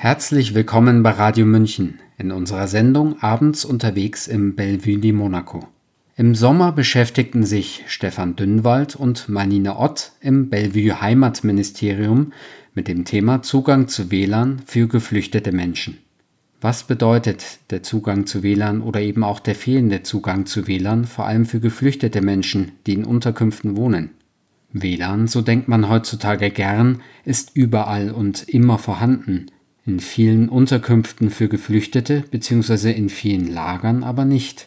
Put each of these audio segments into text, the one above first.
Herzlich willkommen bei Radio München in unserer Sendung Abends unterwegs im Bellevue di Monaco. Im Sommer beschäftigten sich Stefan Dünnwald und Manine Ott im Bellevue Heimatministerium mit dem Thema Zugang zu WLAN für geflüchtete Menschen. Was bedeutet der Zugang zu WLAN oder eben auch der fehlende Zugang zu WLAN vor allem für geflüchtete Menschen, die in Unterkünften wohnen? WLAN, so denkt man heutzutage gern, ist überall und immer vorhanden – in vielen Unterkünften für Geflüchtete bzw. in vielen Lagern aber nicht.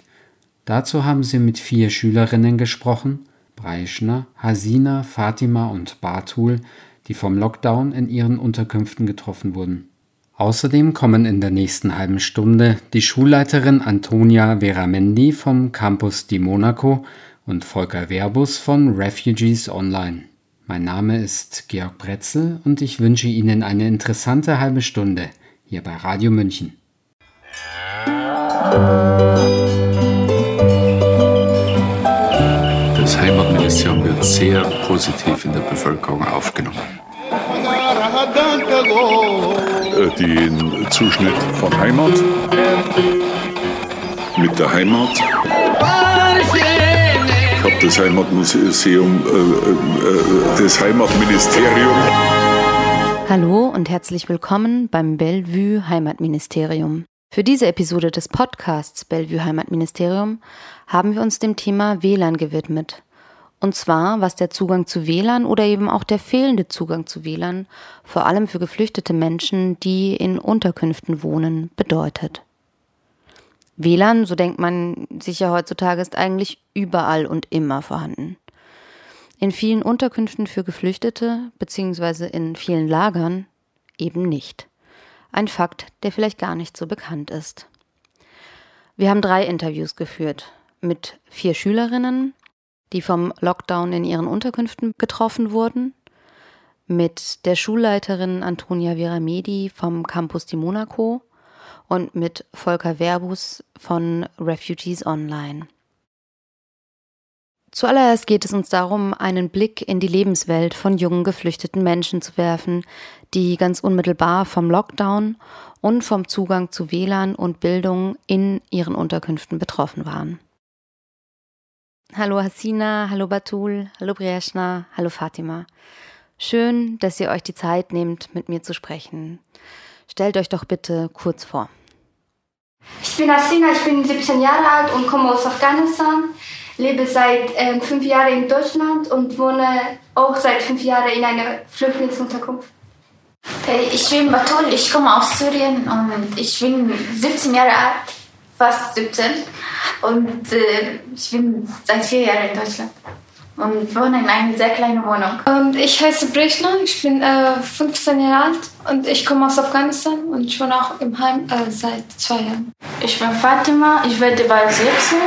Dazu haben sie mit vier Schülerinnen gesprochen, Breischner, Hasina, Fatima und Bartul, die vom Lockdown in ihren Unterkünften getroffen wurden. Außerdem kommen in der nächsten halben Stunde die Schulleiterin Antonia Veramendi vom Campus di Monaco und Volker Verbus von Refugees Online. Mein Name ist Georg Bretzel und ich wünsche Ihnen eine interessante halbe Stunde hier bei Radio München. Das Heimatministerium wird sehr positiv in der Bevölkerung aufgenommen. Den Zuschnitt von Heimat mit der Heimat ich habe das Heimatmuseum, äh, äh, das Heimatministerium. Hallo und herzlich willkommen beim Bellevue Heimatministerium. Für diese Episode des Podcasts Bellevue Heimatministerium haben wir uns dem Thema WLAN gewidmet. Und zwar, was der Zugang zu WLAN oder eben auch der fehlende Zugang zu WLAN, vor allem für geflüchtete Menschen, die in Unterkünften wohnen, bedeutet. WLAN, so denkt man sicher heutzutage, ist eigentlich überall und immer vorhanden. In vielen Unterkünften für Geflüchtete bzw. in vielen Lagern eben nicht. Ein Fakt, der vielleicht gar nicht so bekannt ist. Wir haben drei Interviews geführt mit vier Schülerinnen, die vom Lockdown in ihren Unterkünften getroffen wurden, mit der Schulleiterin Antonia Veramedi vom Campus di Monaco und mit Volker Verbus von Refugees Online. Zuallererst geht es uns darum, einen Blick in die Lebenswelt von jungen geflüchteten Menschen zu werfen, die ganz unmittelbar vom Lockdown und vom Zugang zu WLAN und Bildung in ihren Unterkünften betroffen waren. Hallo Hasina, hallo Batul, hallo Brieschna, hallo Fatima. Schön, dass ihr euch die Zeit nehmt, mit mir zu sprechen. Stellt euch doch bitte kurz vor. Ich bin Asina, ich bin 17 Jahre alt und komme aus Afghanistan, lebe seit äh, fünf Jahren in Deutschland und wohne auch seit fünf Jahren in einer Flüchtlingsunterkunft. Ich bin Batul, ich komme aus Syrien und ich bin 17 Jahre alt, fast 17 und äh, ich bin seit vier Jahren in Deutschland und wohne in einer sehr kleinen Wohnung. Und ich heiße Brechner, ich bin äh, 15 Jahre alt und ich komme aus Afghanistan und ich wohne auch im Heim äh, seit zwei Jahren. Ich bin Fatima, ich werde bald 17.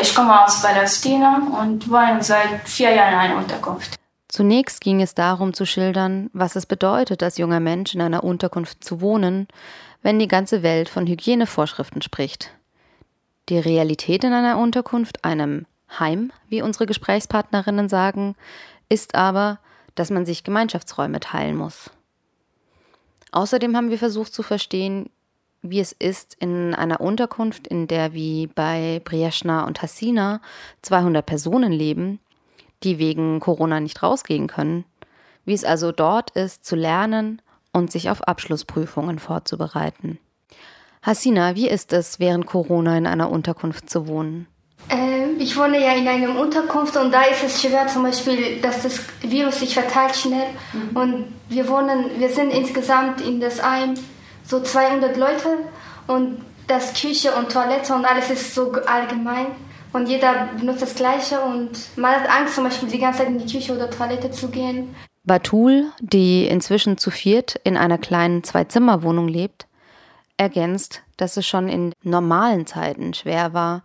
Ich komme aus Palästina und wohne seit vier Jahren in einer Unterkunft. Zunächst ging es darum zu schildern, was es bedeutet, als junger Mensch in einer Unterkunft zu wohnen, wenn die ganze Welt von Hygienevorschriften spricht. Die Realität in einer Unterkunft, einem Heim, wie unsere Gesprächspartnerinnen sagen, ist aber, dass man sich Gemeinschaftsräume teilen muss. Außerdem haben wir versucht zu verstehen, wie es ist, in einer Unterkunft, in der wie bei Brieschna und Hassina 200 Personen leben, die wegen Corona nicht rausgehen können, wie es also dort ist, zu lernen und sich auf Abschlussprüfungen vorzubereiten. Hassina, wie ist es, während Corona in einer Unterkunft zu wohnen? Ähm, ich wohne ja in einer Unterkunft und da ist es schwer zum Beispiel, dass das Virus sich verteilt schnell. Mhm. Und wir wohnen, wir sind insgesamt in das Heim so 200 Leute und das Küche und Toilette und alles ist so allgemein. Und jeder benutzt das Gleiche und man hat Angst, zum Beispiel die ganze Zeit in die Küche oder Toilette zu gehen. Batul, die inzwischen zu viert in einer kleinen Zwei-Zimmer-Wohnung lebt, ergänzt, dass es schon in normalen Zeiten schwer war,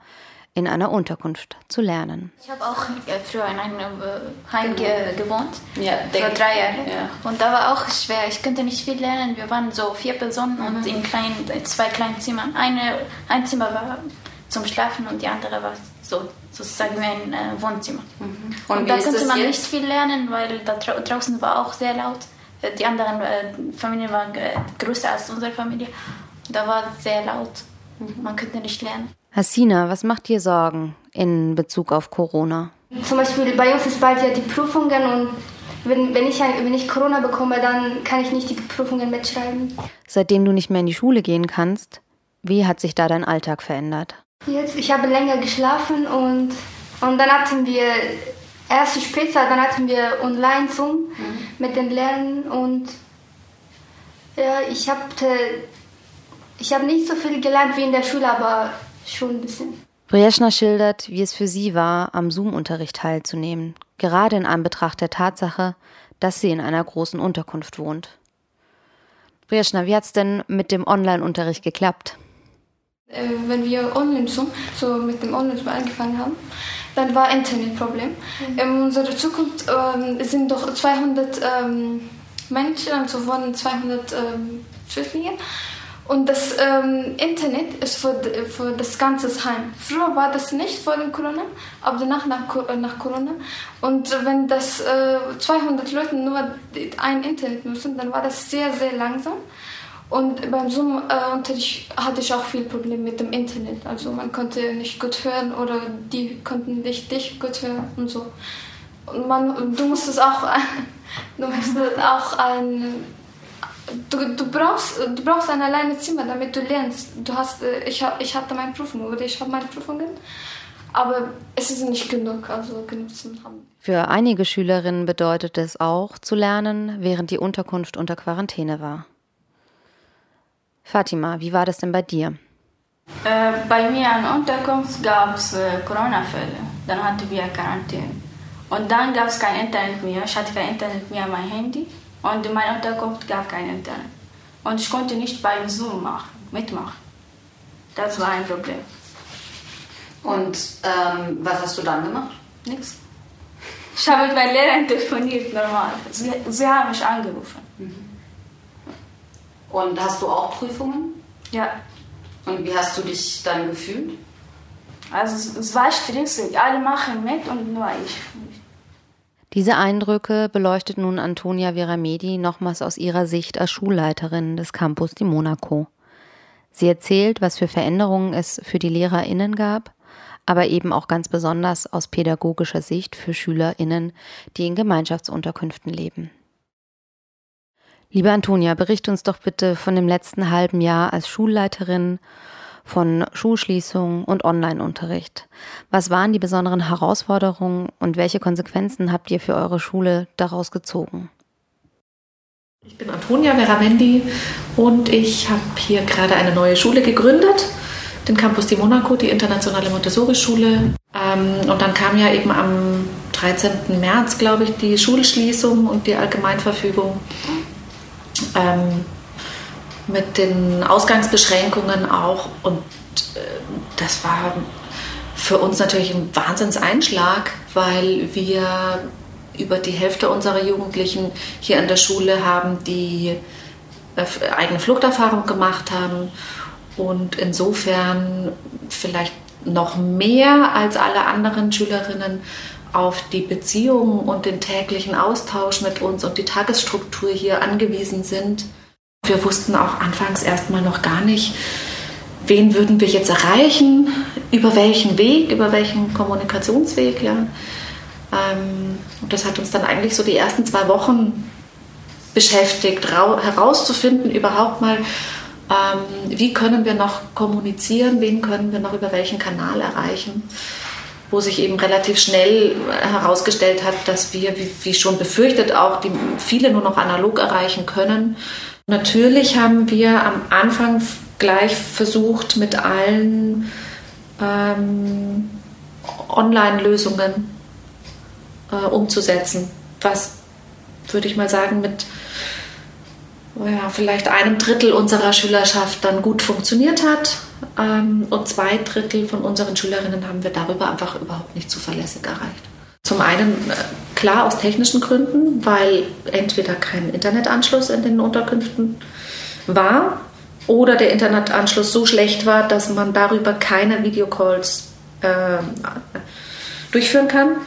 in einer Unterkunft zu lernen. Ich habe auch äh, früher in einem äh, Heim ge gewohnt, ja, vor drei Jahren. Ja. Und da war auch schwer. Ich konnte nicht viel lernen. Wir waren so vier Personen mhm. und in kleinen, zwei kleinen Zimmern. Eine, ein Zimmer war zum Schlafen und die andere war so sozusagen wie ein äh, Wohnzimmer. Mhm. Und, und da konnte man jetzt? nicht viel lernen, weil da draußen war auch sehr laut. die anderen äh, Familien waren äh, größer als unsere Familie. Da war es sehr laut. Man könnte nicht lernen. Hasina, was macht dir Sorgen in Bezug auf Corona? Zum Beispiel bei uns ist bald ja die Prüfungen und wenn, wenn, ich, wenn ich Corona bekomme, dann kann ich nicht die Prüfungen mitschreiben. Seitdem du nicht mehr in die Schule gehen kannst, wie hat sich da dein Alltag verändert? Jetzt, ich habe länger geschlafen und, und dann hatten wir erst später, dann hatten wir Online-Zoom mhm. mit den Lehrern und ja, ich habe ich hab nicht so viel gelernt wie in der Schule, aber schon ein bisschen. Brieschner schildert, wie es für sie war, am Zoom-Unterricht teilzunehmen, gerade in Anbetracht der Tatsache, dass sie in einer großen Unterkunft wohnt. Brieschner, wie hat es denn mit dem Online-Unterricht geklappt? Äh, wenn wir online Zoom, so mit dem Online Zoom angefangen haben, dann war Internetproblem. Mhm. In unserer Zukunft ähm, sind doch 200 ähm, Menschen, also wohnen 200 ähm, Flüchtlinge. Und das ähm, Internet ist für, für das ganze Heim. Früher war das nicht vor dem Corona, aber danach nach, äh, nach Corona. Und wenn das äh, 200 Leute nur ein Internet nutzen, dann war das sehr, sehr langsam. Und beim Zoom-Unterricht äh, hatte ich auch viel Probleme mit dem Internet. Also man konnte nicht gut hören oder die konnten nicht dich gut hören und so. Und man, du musstest auch, du musstest auch ein Du, du, brauchst, du brauchst ein alleine Zimmer, damit du lernst. Du hast, äh, ich, ich hatte meine Prüfung oder ich habe meine Prüfungen, aber es ist nicht genug, also genug zu haben. Für einige Schülerinnen bedeutet es auch zu lernen, während die Unterkunft unter Quarantäne war. Fatima, wie war das denn bei dir? Äh, bei mir an Unterkunft gab es äh, Corona-Fälle. Dann hatten wir Quarantäne. Und dann gab es kein Internet mehr. Ich hatte kein Internet mehr an mein Handy. Und in meiner Unterkunft gab kein Internet. Und ich konnte nicht beim Zoom machen, mitmachen. Das war ein Problem. Und ähm, was hast du dann gemacht? Nichts. Ich habe mit meinen Lehrern telefoniert, normal. Sie, sie haben mich angerufen. Mhm. Und hast du auch Prüfungen? Ja. Und wie hast du dich dann gefühlt? Also es, es war stressig. Alle machen mit und nur ich. Diese Eindrücke beleuchtet nun Antonia Veramedi nochmals aus ihrer Sicht als Schulleiterin des Campus di Monaco. Sie erzählt, was für Veränderungen es für die LehrerInnen gab, aber eben auch ganz besonders aus pädagogischer Sicht für SchülerInnen, die in Gemeinschaftsunterkünften leben. Liebe Antonia, berichte uns doch bitte von dem letzten halben Jahr als Schulleiterin von Schulschließungen und Online-Unterricht. Was waren die besonderen Herausforderungen und welche Konsequenzen habt ihr für eure Schule daraus gezogen? Ich bin Antonia Veramendi und ich habe hier gerade eine neue Schule gegründet, den Campus di Monaco, die internationale Montessori-Schule. Ähm, und dann kam ja eben am 13. März, glaube ich, die Schulschließung und die Allgemeinverfügung. Ähm, mit den Ausgangsbeschränkungen auch. Und äh, das war für uns natürlich ein Wahnsinnseinschlag, weil wir über die Hälfte unserer Jugendlichen hier an der Schule haben, die äh, eigene Fluchterfahrung gemacht haben und insofern vielleicht noch mehr als alle anderen Schülerinnen auf die Beziehung und den täglichen Austausch mit uns und die Tagesstruktur hier angewiesen sind. Wir wussten auch anfangs erstmal noch gar nicht, wen würden wir jetzt erreichen, über welchen Weg, über welchen Kommunikationsweg. Ja. Ähm, und das hat uns dann eigentlich so die ersten zwei Wochen beschäftigt, herauszufinden überhaupt mal, ähm, wie können wir noch kommunizieren, wen können wir noch über welchen Kanal erreichen wo sich eben relativ schnell herausgestellt hat, dass wir, wie, schon befürchtet, auch die viele nur noch analog erreichen können Natürlich haben wir am Anfang gleich versucht, mit allen ähm, Online-Lösungen äh, umzusetzen, was, würde ich mal sagen, mit ja, vielleicht einem Drittel unserer Schülerschaft dann gut funktioniert hat. Ähm, und zwei Drittel von unseren Schülerinnen haben wir darüber einfach überhaupt nicht zuverlässig erreicht. Zum einen äh, klar aus technischen Gründen, weil entweder kein Internetanschluss in den Unterkünften war oder der Internetanschluss so schlecht war, dass man darüber keine Videocalls äh, durchführen kann.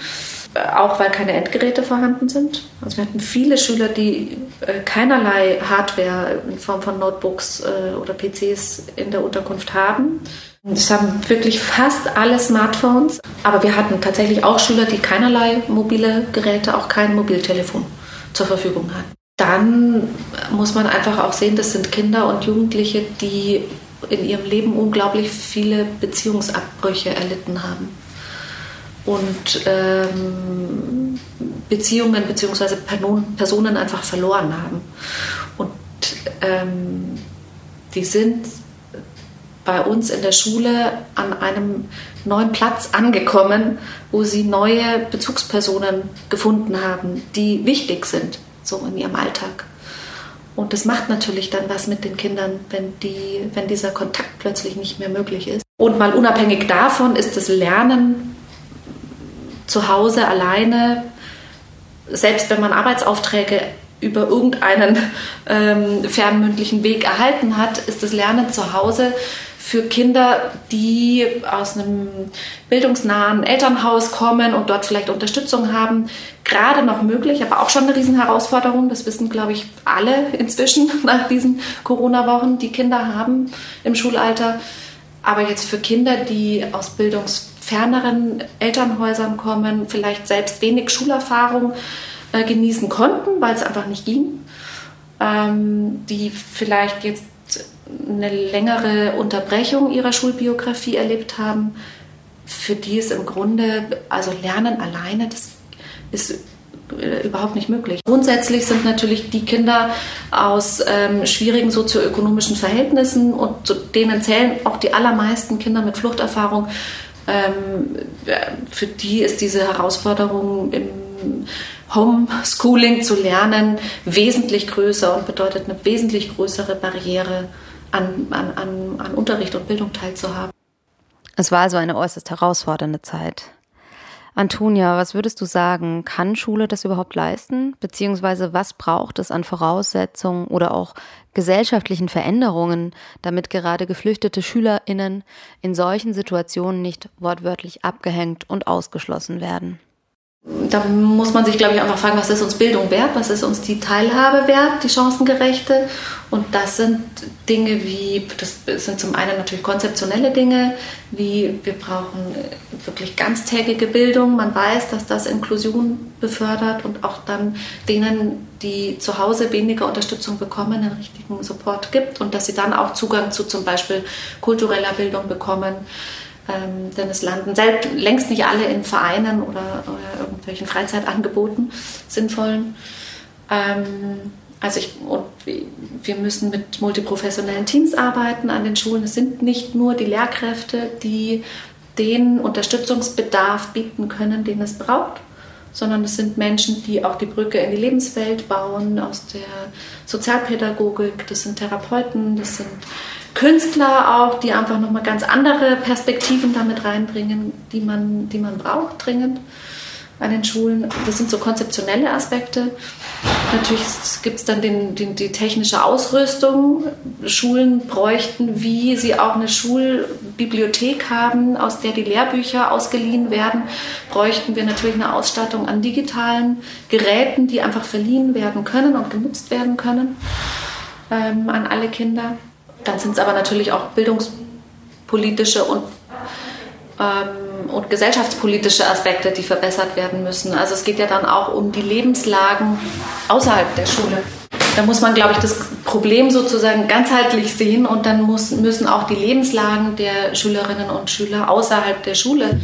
auch weil keine Endgeräte vorhanden sind. Also wir hatten viele Schüler, die äh, keinerlei Hardware in Form von Notebooks äh, oder PCs in der Unterkunft haben. Es haben wirklich fast alle Smartphones, aber wir hatten tatsächlich auch Schüler, die keinerlei mobile Geräte, auch kein Mobiltelefon zur Verfügung hatten. Dann muss man einfach auch sehen, das sind Kinder und Jugendliche, die in ihrem Leben unglaublich viele Beziehungsabbrüche erlitten haben und ähm, Beziehungen bzw. Personen einfach verloren haben. Und ähm, die sind bei uns in der Schule an einem neuen Platz angekommen, wo sie neue Bezugspersonen gefunden haben, die wichtig sind, so in ihrem Alltag. Und das macht natürlich dann was mit den Kindern, wenn, die, wenn dieser Kontakt plötzlich nicht mehr möglich ist. Und mal unabhängig davon ist das Lernen zu Hause alleine, selbst wenn man Arbeitsaufträge über irgendeinen ähm, fernmündlichen Weg erhalten hat, ist das Lernen zu Hause für Kinder, die aus einem bildungsnahen Elternhaus kommen und dort vielleicht Unterstützung haben, gerade noch möglich, aber auch schon eine Riesenherausforderung. Das wissen, glaube ich, alle inzwischen nach diesen Corona-Wochen, die Kinder haben im Schulalter. Aber jetzt für Kinder, die aus bildungsferneren Elternhäusern kommen, vielleicht selbst wenig Schulerfahrung äh, genießen konnten, weil es einfach nicht ging, ähm, die vielleicht jetzt eine längere Unterbrechung ihrer Schulbiografie erlebt haben, für die ist im Grunde, also Lernen alleine, das ist äh, überhaupt nicht möglich. Grundsätzlich sind natürlich die Kinder aus ähm, schwierigen sozioökonomischen Verhältnissen und zu denen zählen auch die allermeisten Kinder mit Fluchterfahrung. Ähm, für die ist diese Herausforderung im Homeschooling zu lernen wesentlich größer und bedeutet eine wesentlich größere Barriere an, an, an, an Unterricht und Bildung teilzuhaben. Es war also eine äußerst herausfordernde Zeit. Antonia, was würdest du sagen? Kann Schule das überhaupt leisten? Beziehungsweise was braucht es an Voraussetzungen oder auch gesellschaftlichen Veränderungen, damit gerade geflüchtete SchülerInnen in solchen Situationen nicht wortwörtlich abgehängt und ausgeschlossen werden? Da muss man sich, glaube ich, einfach fragen, was ist uns Bildung wert, was ist uns die Teilhabe wert, die chancengerechte. Und das sind Dinge wie, das sind zum einen natürlich konzeptionelle Dinge, wie wir brauchen wirklich ganztägige Bildung. Man weiß, dass das Inklusion befördert und auch dann denen, die zu Hause weniger Unterstützung bekommen, einen richtigen Support gibt und dass sie dann auch Zugang zu zum Beispiel kultureller Bildung bekommen ähm, denn es landen selbst, längst nicht alle in Vereinen oder, oder irgendwelchen Freizeitangeboten sinnvollen. Ähm, also ich, und wir müssen mit multiprofessionellen Teams arbeiten an den Schulen. Es sind nicht nur die Lehrkräfte, die den Unterstützungsbedarf bieten können, den es braucht, sondern es sind Menschen, die auch die Brücke in die Lebenswelt bauen, aus der Sozialpädagogik, das sind Therapeuten, das sind Künstler auch, die einfach nochmal ganz andere Perspektiven damit reinbringen, die man, die man braucht dringend an den Schulen. Das sind so konzeptionelle Aspekte. Natürlich gibt es dann den, den, die technische Ausrüstung. Schulen bräuchten, wie sie auch eine Schulbibliothek haben, aus der die Lehrbücher ausgeliehen werden, bräuchten wir natürlich eine Ausstattung an digitalen Geräten, die einfach verliehen werden können und genutzt werden können ähm, an alle Kinder. Dann sind es aber natürlich auch bildungspolitische und, ähm, und gesellschaftspolitische Aspekte, die verbessert werden müssen. Also es geht ja dann auch um die Lebenslagen außerhalb der Schule. Da muss man, glaube ich, das Problem sozusagen ganzheitlich sehen und dann muss, müssen auch die Lebenslagen der Schülerinnen und Schüler außerhalb der Schule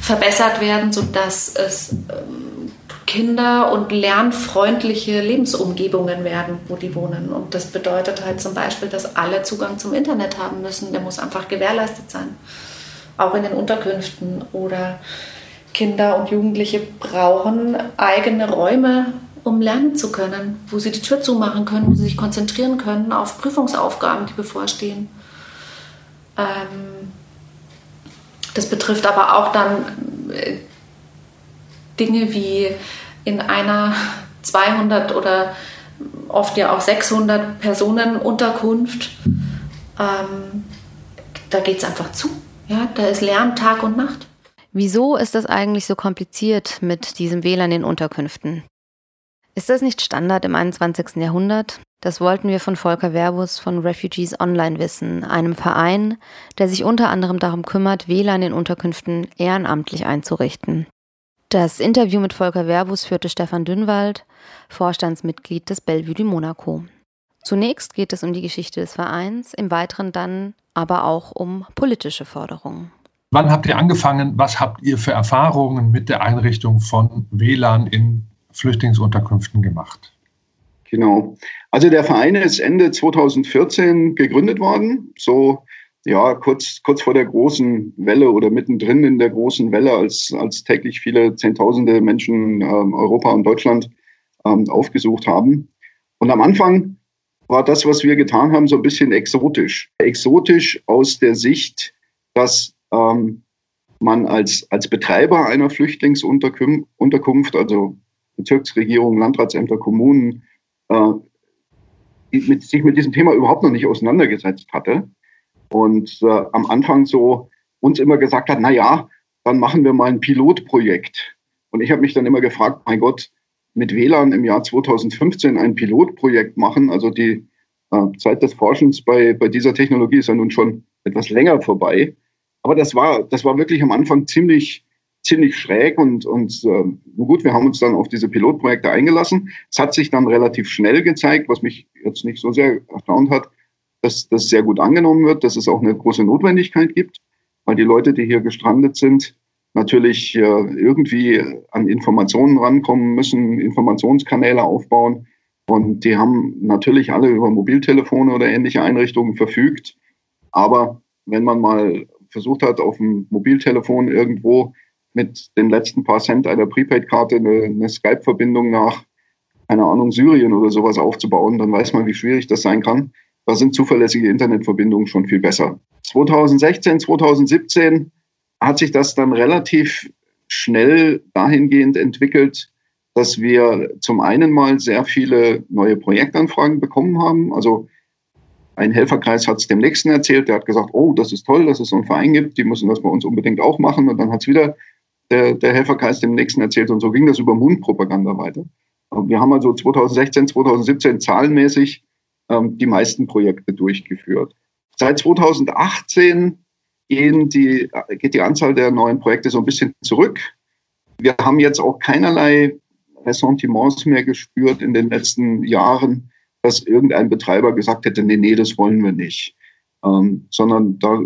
verbessert werden, sodass es ähm, Kinder- und lernfreundliche Lebensumgebungen werden, wo die wohnen. Und das bedeutet halt zum Beispiel, dass alle Zugang zum Internet haben müssen. Der muss einfach gewährleistet sein. Auch in den Unterkünften. Oder Kinder und Jugendliche brauchen eigene Räume, um lernen zu können, wo sie die Tür zumachen können, wo sie sich konzentrieren können auf Prüfungsaufgaben, die bevorstehen. Ähm, das betrifft aber auch dann äh, Dinge wie in einer 200 oder oft ja auch 600 Personen Unterkunft, ähm, da geht es einfach zu. Ja, da ist Lärm Tag und Nacht. Wieso ist das eigentlich so kompliziert mit diesem WLAN in Unterkünften? Ist das nicht Standard im 21. Jahrhundert? Das wollten wir von Volker Verbus von Refugees Online wissen, einem Verein, der sich unter anderem darum kümmert, WLAN in Unterkünften ehrenamtlich einzurichten. Das Interview mit Volker Verbus führte Stefan Dünnwald, Vorstandsmitglied des Bellevue du Monaco. Zunächst geht es um die Geschichte des Vereins, im Weiteren dann aber auch um politische Forderungen. Wann habt ihr angefangen? Was habt ihr für Erfahrungen mit der Einrichtung von WLAN in Flüchtlingsunterkünften gemacht? Genau. Also der Verein ist Ende 2014 gegründet worden, so ja kurz, kurz vor der großen Welle oder mittendrin in der großen Welle, als, als täglich viele Zehntausende Menschen ähm, Europa und Deutschland ähm, aufgesucht haben. Und am Anfang war das, was wir getan haben, so ein bisschen exotisch. Exotisch aus der Sicht, dass ähm, man als, als Betreiber einer Flüchtlingsunterkunft, also Bezirksregierung, Landratsämter, Kommunen, äh, mit, sich mit diesem Thema überhaupt noch nicht auseinandergesetzt hatte. Und äh, am Anfang so uns immer gesagt hat, na ja, dann machen wir mal ein Pilotprojekt. Und ich habe mich dann immer gefragt, mein Gott, mit WLAN im Jahr 2015 ein Pilotprojekt machen, also die äh, Zeit des Forschens bei, bei dieser Technologie ist ja nun schon etwas länger vorbei. Aber das war, das war wirklich am Anfang ziemlich, ziemlich schräg und, und äh, gut, wir haben uns dann auf diese Pilotprojekte eingelassen. Es hat sich dann relativ schnell gezeigt, was mich jetzt nicht so sehr erstaunt hat, dass das sehr gut angenommen wird, dass es auch eine große Notwendigkeit gibt, weil die Leute, die hier gestrandet sind, natürlich äh, irgendwie an Informationen rankommen müssen, Informationskanäle aufbauen. Und die haben natürlich alle über Mobiltelefone oder ähnliche Einrichtungen verfügt. Aber wenn man mal versucht hat, auf dem Mobiltelefon irgendwo mit den letzten paar Cent einer Prepaid-Karte eine, eine Skype-Verbindung nach, keine Ahnung, Syrien oder sowas aufzubauen, dann weiß man, wie schwierig das sein kann. Da sind zuverlässige Internetverbindungen schon viel besser. 2016, 2017 hat sich das dann relativ schnell dahingehend entwickelt, dass wir zum einen mal sehr viele neue Projektanfragen bekommen haben. Also ein Helferkreis hat es dem nächsten erzählt, der hat gesagt, oh, das ist toll, dass es so einen Verein gibt, die müssen das bei uns unbedingt auch machen. Und dann hat es wieder der, der Helferkreis dem nächsten erzählt und so ging das über Mundpropaganda weiter. Wir haben also 2016, 2017 zahlenmäßig ähm, die meisten Projekte durchgeführt. Seit 2018 gehen die, geht die Anzahl der neuen Projekte so ein bisschen zurück. Wir haben jetzt auch keinerlei Ressentiments mehr gespürt in den letzten Jahren dass irgendein Betreiber gesagt hätte, nee, nee, das wollen wir nicht. Ähm, sondern da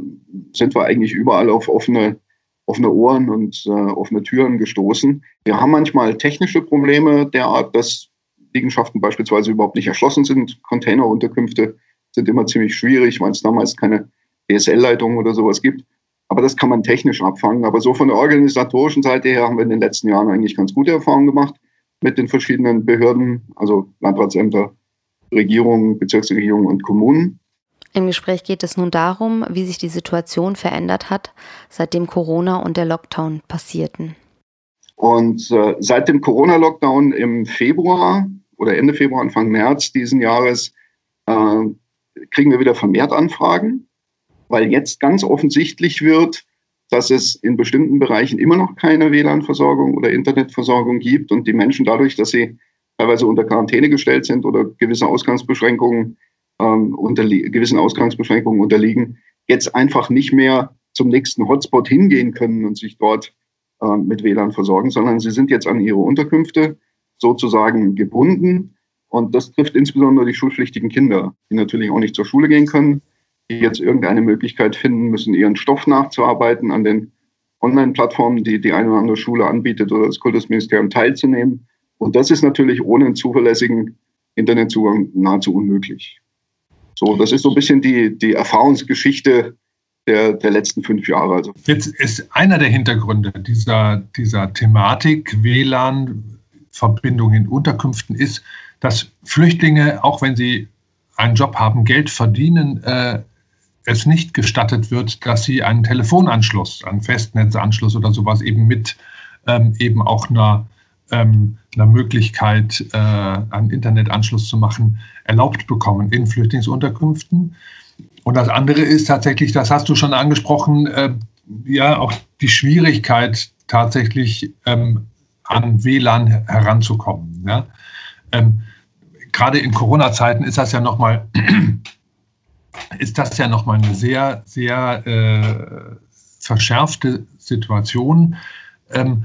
sind wir eigentlich überall auf offene, offene Ohren und äh, offene Türen gestoßen. Wir haben manchmal technische Probleme derart, dass Liegenschaften beispielsweise überhaupt nicht erschlossen sind. Containerunterkünfte sind immer ziemlich schwierig, weil es damals keine DSL-Leitung oder sowas gibt. Aber das kann man technisch abfangen. Aber so von der organisatorischen Seite her haben wir in den letzten Jahren eigentlich ganz gute Erfahrungen gemacht mit den verschiedenen Behörden, also Landratsämter, Regierungen, Bezirksregierungen und Kommunen. Im Gespräch geht es nun darum, wie sich die Situation verändert hat, seitdem Corona und der Lockdown passierten. Und äh, seit dem Corona-Lockdown im Februar oder Ende Februar, Anfang März diesen Jahres äh, kriegen wir wieder vermehrt Anfragen, weil jetzt ganz offensichtlich wird, dass es in bestimmten Bereichen immer noch keine WLAN-Versorgung oder Internetversorgung gibt und die Menschen dadurch, dass sie teilweise unter Quarantäne gestellt sind oder gewisse Ausgangsbeschränkungen ähm, unterlie gewissen Ausgangsbeschränkungen unterliegen, jetzt einfach nicht mehr zum nächsten Hotspot hingehen können und sich dort äh, mit WLAN versorgen, sondern sie sind jetzt an ihre Unterkünfte sozusagen gebunden. Und das trifft insbesondere die schulpflichtigen Kinder, die natürlich auch nicht zur Schule gehen können, jetzt irgendeine Möglichkeit finden müssen, ihren Stoff nachzuarbeiten, an den Online-Plattformen, die die eine oder andere Schule anbietet oder das Kultusministerium teilzunehmen und das ist natürlich ohne einen zuverlässigen Internetzugang nahezu unmöglich. So, das ist so ein bisschen die, die Erfahrungsgeschichte der, der letzten fünf Jahre. Also. Jetzt ist einer der Hintergründe dieser, dieser Thematik WLAN-Verbindung in Unterkünften ist, dass Flüchtlinge, auch wenn sie einen Job haben, Geld verdienen, äh, es nicht gestattet wird, dass sie einen Telefonanschluss, einen Festnetzanschluss oder sowas eben mit ähm, eben auch einer ähm, einer Möglichkeit, äh, einen Internetanschluss zu machen, erlaubt bekommen in Flüchtlingsunterkünften. Und das andere ist tatsächlich, das hast du schon angesprochen, äh, ja auch die Schwierigkeit tatsächlich ähm, an WLAN heranzukommen. Ja? Ähm, Gerade in Corona-Zeiten ist das ja nochmal ist das ja nochmal eine sehr, sehr äh, verschärfte Situation. Ähm,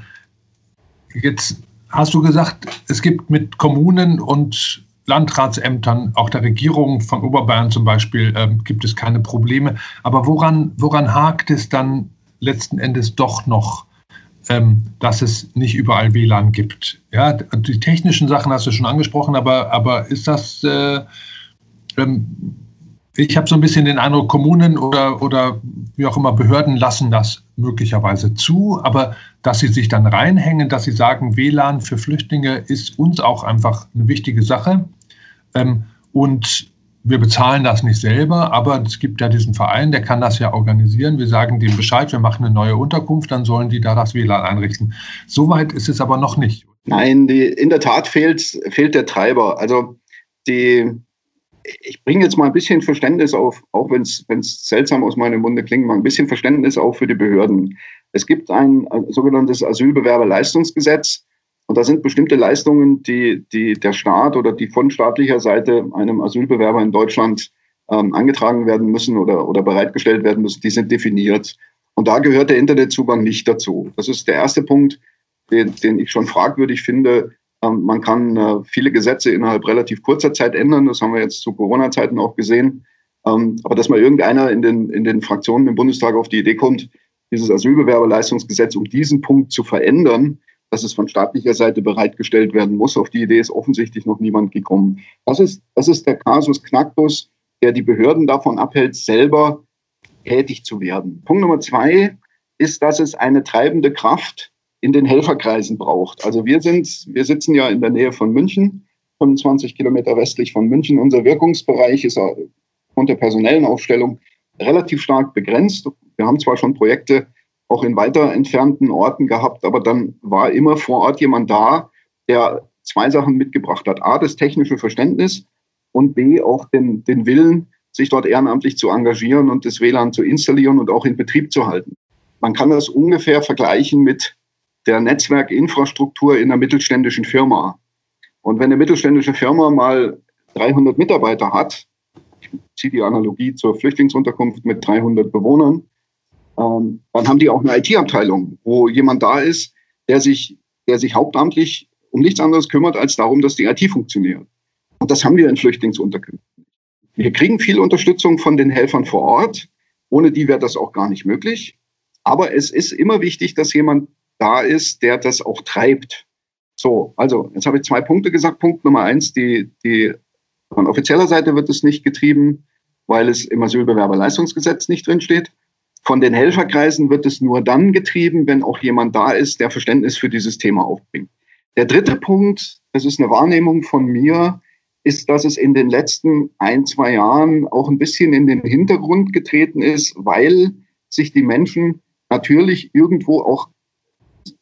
jetzt hast du gesagt, es gibt mit Kommunen und Landratsämtern, auch der Regierung von Oberbayern zum Beispiel, ähm, gibt es keine Probleme. Aber woran, woran hakt es dann letzten Endes doch noch, ähm, dass es nicht überall WLAN gibt? Ja, die technischen Sachen hast du schon angesprochen, aber, aber ist das, äh, ähm, ich habe so ein bisschen den Eindruck, Kommunen oder, oder wie auch immer Behörden lassen das möglicherweise zu, aber dass sie sich dann reinhängen, dass sie sagen, WLAN für Flüchtlinge ist uns auch einfach eine wichtige Sache. Ähm, und wir bezahlen das nicht selber, aber es gibt ja diesen Verein, der kann das ja organisieren. Wir sagen dem Bescheid, wir machen eine neue Unterkunft, dann sollen die da das WLAN einrichten. Soweit ist es aber noch nicht. Nein, die, in der Tat fehlt, fehlt der Treiber. Also die, ich bringe jetzt mal ein bisschen Verständnis auf, auch wenn es seltsam aus meinem Munde klingt, mal ein bisschen Verständnis auch für die Behörden. Es gibt ein, ein sogenanntes Asylbewerberleistungsgesetz und da sind bestimmte Leistungen, die, die der Staat oder die von staatlicher Seite einem Asylbewerber in Deutschland ähm, angetragen werden müssen oder, oder bereitgestellt werden müssen, die sind definiert. Und da gehört der Internetzugang nicht dazu. Das ist der erste Punkt, den, den ich schon fragwürdig finde, man kann äh, viele Gesetze innerhalb relativ kurzer Zeit ändern. Das haben wir jetzt zu Corona-Zeiten auch gesehen. Ähm, aber dass mal irgendeiner in den, in den Fraktionen im Bundestag auf die Idee kommt, dieses Asylbewerberleistungsgesetz um diesen Punkt zu verändern, dass es von staatlicher Seite bereitgestellt werden muss. Auf die Idee ist offensichtlich noch niemand gekommen. Das ist, das ist der Kasus Knacktus, der die Behörden davon abhält, selber tätig zu werden. Punkt Nummer zwei ist, dass es eine treibende Kraft in den Helferkreisen braucht. Also wir sind, wir sitzen ja in der Nähe von München, 25 Kilometer westlich von München. Unser Wirkungsbereich ist aufgrund der personellen Aufstellung relativ stark begrenzt. Wir haben zwar schon Projekte auch in weiter entfernten Orten gehabt, aber dann war immer vor Ort jemand da, der zwei Sachen mitgebracht hat. A, das technische Verständnis und B, auch den, den Willen, sich dort ehrenamtlich zu engagieren und das WLAN zu installieren und auch in Betrieb zu halten. Man kann das ungefähr vergleichen mit der Netzwerkinfrastruktur in einer mittelständischen Firma. Und wenn eine mittelständische Firma mal 300 Mitarbeiter hat, ich ziehe die Analogie zur Flüchtlingsunterkunft mit 300 Bewohnern, ähm, dann haben die auch eine IT-Abteilung, wo jemand da ist, der sich, der sich hauptamtlich um nichts anderes kümmert, als darum, dass die IT funktioniert. Und das haben wir in Flüchtlingsunterkünften. Wir kriegen viel Unterstützung von den Helfern vor Ort. Ohne die wäre das auch gar nicht möglich. Aber es ist immer wichtig, dass jemand da ist, der das auch treibt. So, also jetzt habe ich zwei Punkte gesagt. Punkt Nummer eins, die, die von offizieller Seite wird es nicht getrieben, weil es im Asylbewerberleistungsgesetz nicht drinsteht. Von den Helferkreisen wird es nur dann getrieben, wenn auch jemand da ist, der Verständnis für dieses Thema aufbringt. Der dritte Punkt, das ist eine Wahrnehmung von mir, ist, dass es in den letzten ein, zwei Jahren auch ein bisschen in den Hintergrund getreten ist, weil sich die Menschen natürlich irgendwo auch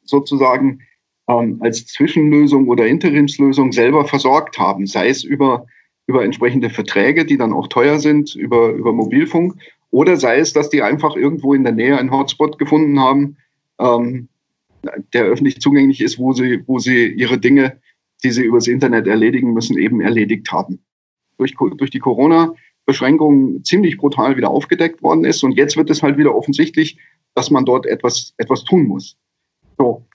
sozusagen ähm, als Zwischenlösung oder Interimslösung selber versorgt haben, sei es über, über entsprechende Verträge, die dann auch teuer sind, über, über Mobilfunk, oder sei es, dass die einfach irgendwo in der Nähe einen Hotspot gefunden haben, ähm, der öffentlich zugänglich ist, wo sie, wo sie ihre Dinge, die sie übers Internet erledigen müssen, eben erledigt haben. Durch, durch die Corona-Beschränkungen ziemlich brutal wieder aufgedeckt worden ist. Und jetzt wird es halt wieder offensichtlich, dass man dort etwas, etwas tun muss. So.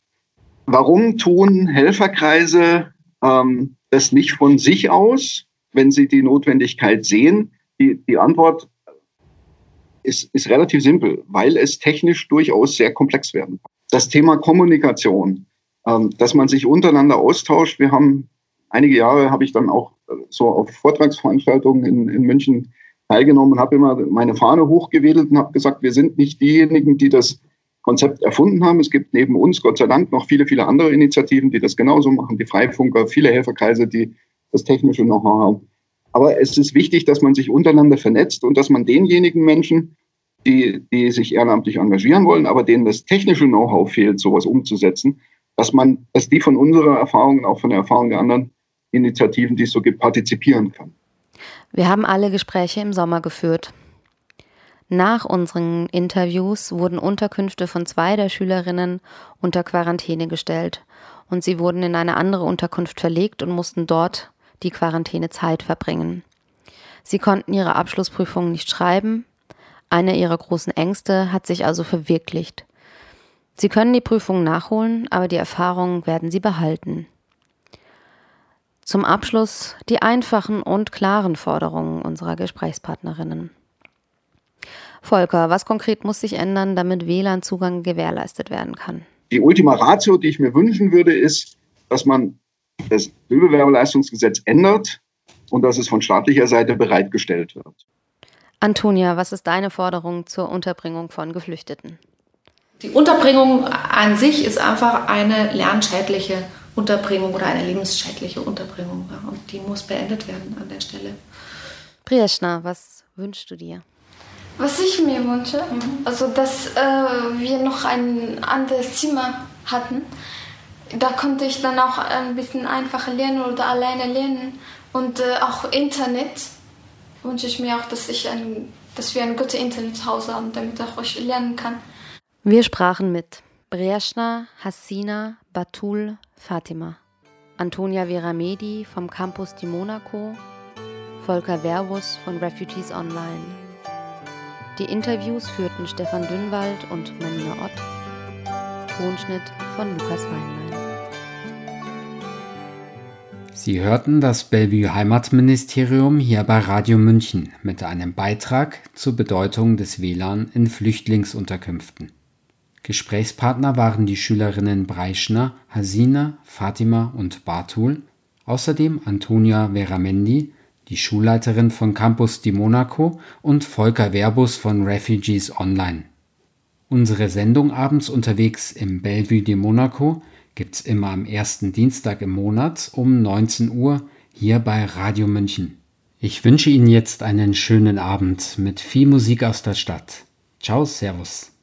Warum tun Helferkreise ähm, das nicht von sich aus, wenn sie die Notwendigkeit sehen? Die, die Antwort ist, ist relativ simpel, weil es technisch durchaus sehr komplex werden kann. Das Thema Kommunikation, ähm, dass man sich untereinander austauscht. Wir haben einige Jahre, habe ich dann auch äh, so auf Vortragsveranstaltungen in, in München teilgenommen und habe immer meine Fahne hochgewedelt und habe gesagt, wir sind nicht diejenigen, die das Konzept erfunden haben. Es gibt neben uns, Gott sei Dank, noch viele, viele andere Initiativen, die das genauso machen, die Freifunker, viele Helferkreise, die das technische Know-how haben. Aber es ist wichtig, dass man sich untereinander vernetzt und dass man denjenigen Menschen, die, die sich ehrenamtlich engagieren wollen, aber denen das technische Know-how fehlt, sowas umzusetzen, dass man, dass die von unserer Erfahrung und auch von der Erfahrung der anderen Initiativen, die es so gibt, partizipieren kann. Wir haben alle Gespräche im Sommer geführt. Nach unseren Interviews wurden Unterkünfte von zwei der Schülerinnen unter Quarantäne gestellt und sie wurden in eine andere Unterkunft verlegt und mussten dort die Quarantänezeit verbringen. Sie konnten ihre Abschlussprüfung nicht schreiben. Eine ihrer großen Ängste hat sich also verwirklicht. Sie können die Prüfung nachholen, aber die Erfahrungen werden sie behalten. Zum Abschluss die einfachen und klaren Forderungen unserer Gesprächspartnerinnen. Volker, was konkret muss sich ändern, damit WLAN-Zugang gewährleistet werden kann? Die Ultima Ratio, die ich mir wünschen würde, ist, dass man das Bildbewerberleistungsgesetz ändert und dass es von staatlicher Seite bereitgestellt wird. Antonia, was ist deine Forderung zur Unterbringung von Geflüchteten? Die Unterbringung an sich ist einfach eine lernschädliche Unterbringung oder eine lebensschädliche Unterbringung. Und die muss beendet werden an der Stelle. Priyashna, was wünschst du dir? Was ich mir wünsche, mhm. also dass äh, wir noch ein anderes Zimmer hatten. Da konnte ich dann auch ein bisschen einfacher lernen oder alleine lernen. Und äh, auch Internet wünsche ich mir auch, dass, ich ein, dass wir ein gutes Internet zu Hause haben, damit auch ich lernen kann. Wir sprachen mit Briashna, Hassina, Batul, Fatima, Antonia Veramedi vom Campus di Monaco, Volker Verbus von Refugees Online. Die Interviews führten Stefan Dünnwald und Manina Ott. Tonschnitt von Lukas Weinlein. Sie hörten das Bellevue Heimatministerium hier bei Radio München mit einem Beitrag zur Bedeutung des WLAN in Flüchtlingsunterkünften. Gesprächspartner waren die Schülerinnen Breischner, Hasina, Fatima und Bartul, außerdem Antonia Veramendi, die Schulleiterin von Campus di Monaco und Volker Verbus von Refugees Online. Unsere Sendung abends unterwegs im Bellevue di Monaco gibt's immer am ersten Dienstag im Monat um 19 Uhr hier bei Radio München. Ich wünsche Ihnen jetzt einen schönen Abend mit viel Musik aus der Stadt. Ciao, Servus.